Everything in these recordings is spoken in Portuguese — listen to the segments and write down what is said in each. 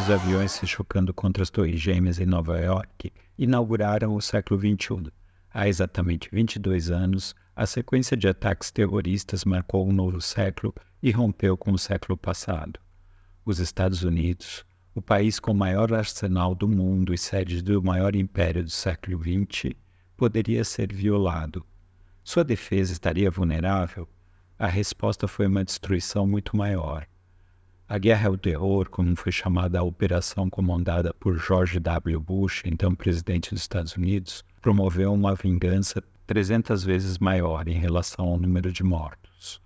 os aviões se chocando contra as Torres Gêmeas em Nova York inauguraram o século XXI. Há exatamente 22 anos, a sequência de ataques terroristas marcou um novo século e rompeu com o século passado. Os Estados Unidos, o país com o maior arsenal do mundo e sede do maior império do século XX, poderia ser violado. Sua defesa estaria vulnerável? A resposta foi uma destruição muito maior. A Guerra ao Terror, como foi chamada a operação comandada por George W. Bush, então presidente dos Estados Unidos, promoveu uma vingança 300 vezes maior em relação ao número de mortos.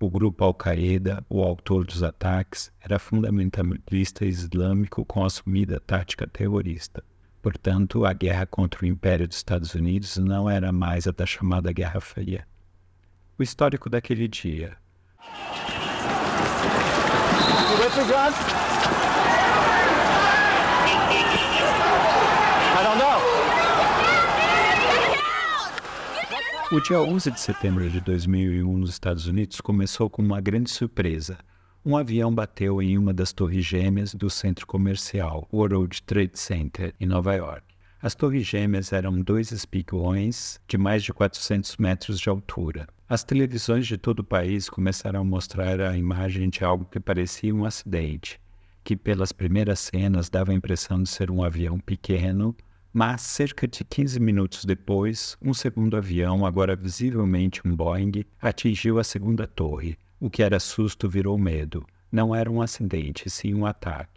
O grupo Al-Qaeda, o autor dos ataques, era fundamentalista islâmico com assumida tática terrorista. Portanto, a guerra contra o Império dos Estados Unidos não era mais a da chamada Guerra Fria. O histórico daquele dia I don't know. O dia 11 de setembro de 2001 nos Estados Unidos começou com uma grande surpresa. Um avião bateu em uma das torres gêmeas do centro comercial World Trade Center, em Nova York. As torres gêmeas eram dois espigões de mais de 400 metros de altura. As televisões de todo o país começaram a mostrar a imagem de algo que parecia um acidente, que pelas primeiras cenas dava a impressão de ser um avião pequeno, mas cerca de 15 minutos depois, um segundo avião, agora visivelmente um Boeing, atingiu a segunda torre. O que era susto virou medo. Não era um acidente, sim um ataque.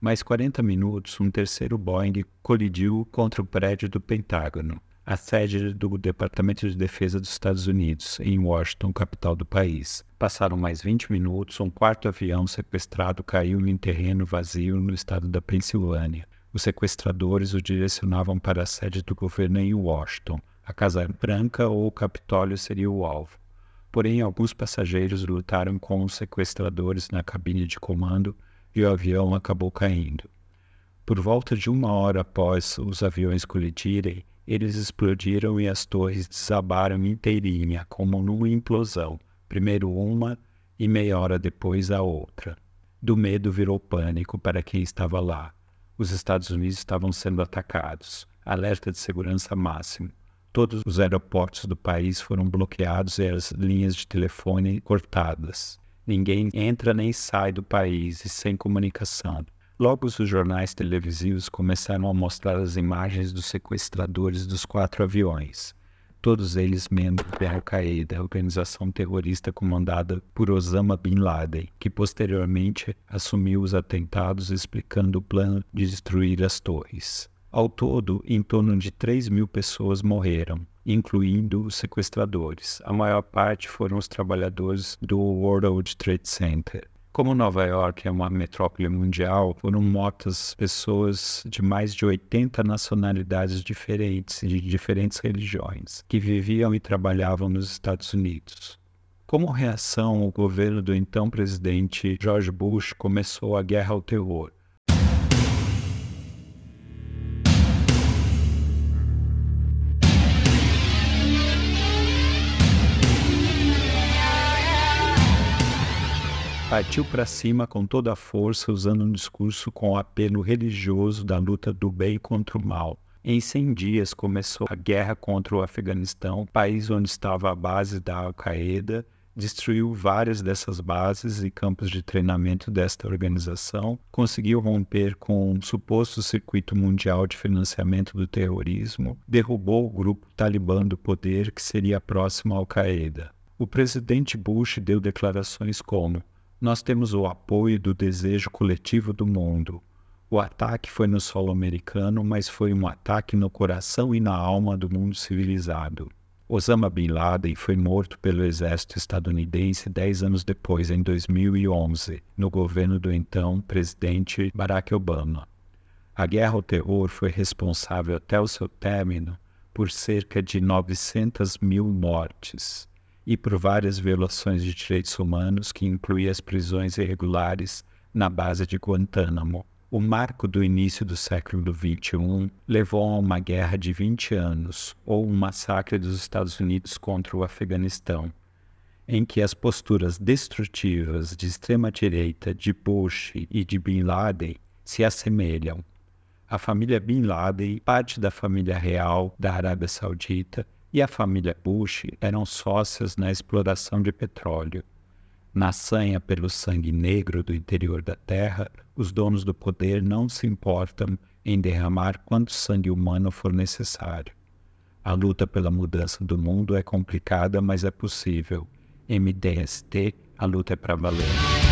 Mais 40 minutos, um terceiro Boeing colidiu contra o prédio do Pentágono a sede do Departamento de Defesa dos Estados Unidos, em Washington, capital do país. Passaram mais 20 minutos, um quarto avião sequestrado caiu em terreno vazio no estado da Pensilvânia. Os sequestradores o direcionavam para a sede do governo em Washington. A Casa Branca ou o Capitólio seria o alvo. Porém, alguns passageiros lutaram com os sequestradores na cabine de comando e o avião acabou caindo. Por volta de uma hora após os aviões colidirem, eles explodiram e as torres desabaram inteirinha, como numa implosão. Primeiro uma e meia hora depois a outra. Do medo virou pânico para quem estava lá. Os Estados Unidos estavam sendo atacados. Alerta de segurança máximo. Todos os aeroportos do país foram bloqueados e as linhas de telefone cortadas. Ninguém entra nem sai do país sem comunicação. Logo, os jornais televisivos começaram a mostrar as imagens dos sequestradores dos quatro aviões, todos eles membros da Al-Qaeda, organização terrorista comandada por Osama Bin Laden, que posteriormente assumiu os atentados explicando o plano de destruir as torres. Ao todo, em torno de 3 mil pessoas morreram, incluindo os sequestradores. A maior parte foram os trabalhadores do World Trade Center. Como Nova York é uma metrópole mundial, foram mortas pessoas de mais de 80 nacionalidades diferentes, de diferentes religiões, que viviam e trabalhavam nos Estados Unidos. Como reação, o governo do então presidente George Bush começou a guerra ao terror, partiu para cima com toda a força, usando um discurso com apelo religioso da luta do bem contra o mal. Em 100 dias começou a guerra contra o Afeganistão, país onde estava a base da Al-Qaeda, destruiu várias dessas bases e campos de treinamento desta organização, conseguiu romper com um suposto circuito mundial de financiamento do terrorismo, derrubou o grupo talibã do poder que seria próximo à Al-Qaeda. O presidente Bush deu declarações como nós temos o apoio do desejo coletivo do mundo. O ataque foi no solo americano, mas foi um ataque no coração e na alma do mundo civilizado. Osama Bin Laden foi morto pelo exército estadunidense dez anos depois, em 2011, no governo do então presidente Barack Obama. A guerra ao terror foi responsável até o seu término por cerca de 900 mil mortes e por várias violações de direitos humanos, que incluía as prisões irregulares na base de Guantánamo. O marco do início do século XXI levou a uma guerra de 20 anos, ou um massacre dos Estados Unidos contra o Afeganistão, em que as posturas destrutivas de extrema-direita de Bush e de Bin Laden se assemelham. A família Bin Laden, parte da família real da Arábia Saudita e a família Bush eram sócias na exploração de petróleo. Na sanha pelo sangue negro do interior da terra, os donos do poder não se importam em derramar quanto sangue humano for necessário. A luta pela mudança do mundo é complicada, mas é possível. MTST, a luta é para valer.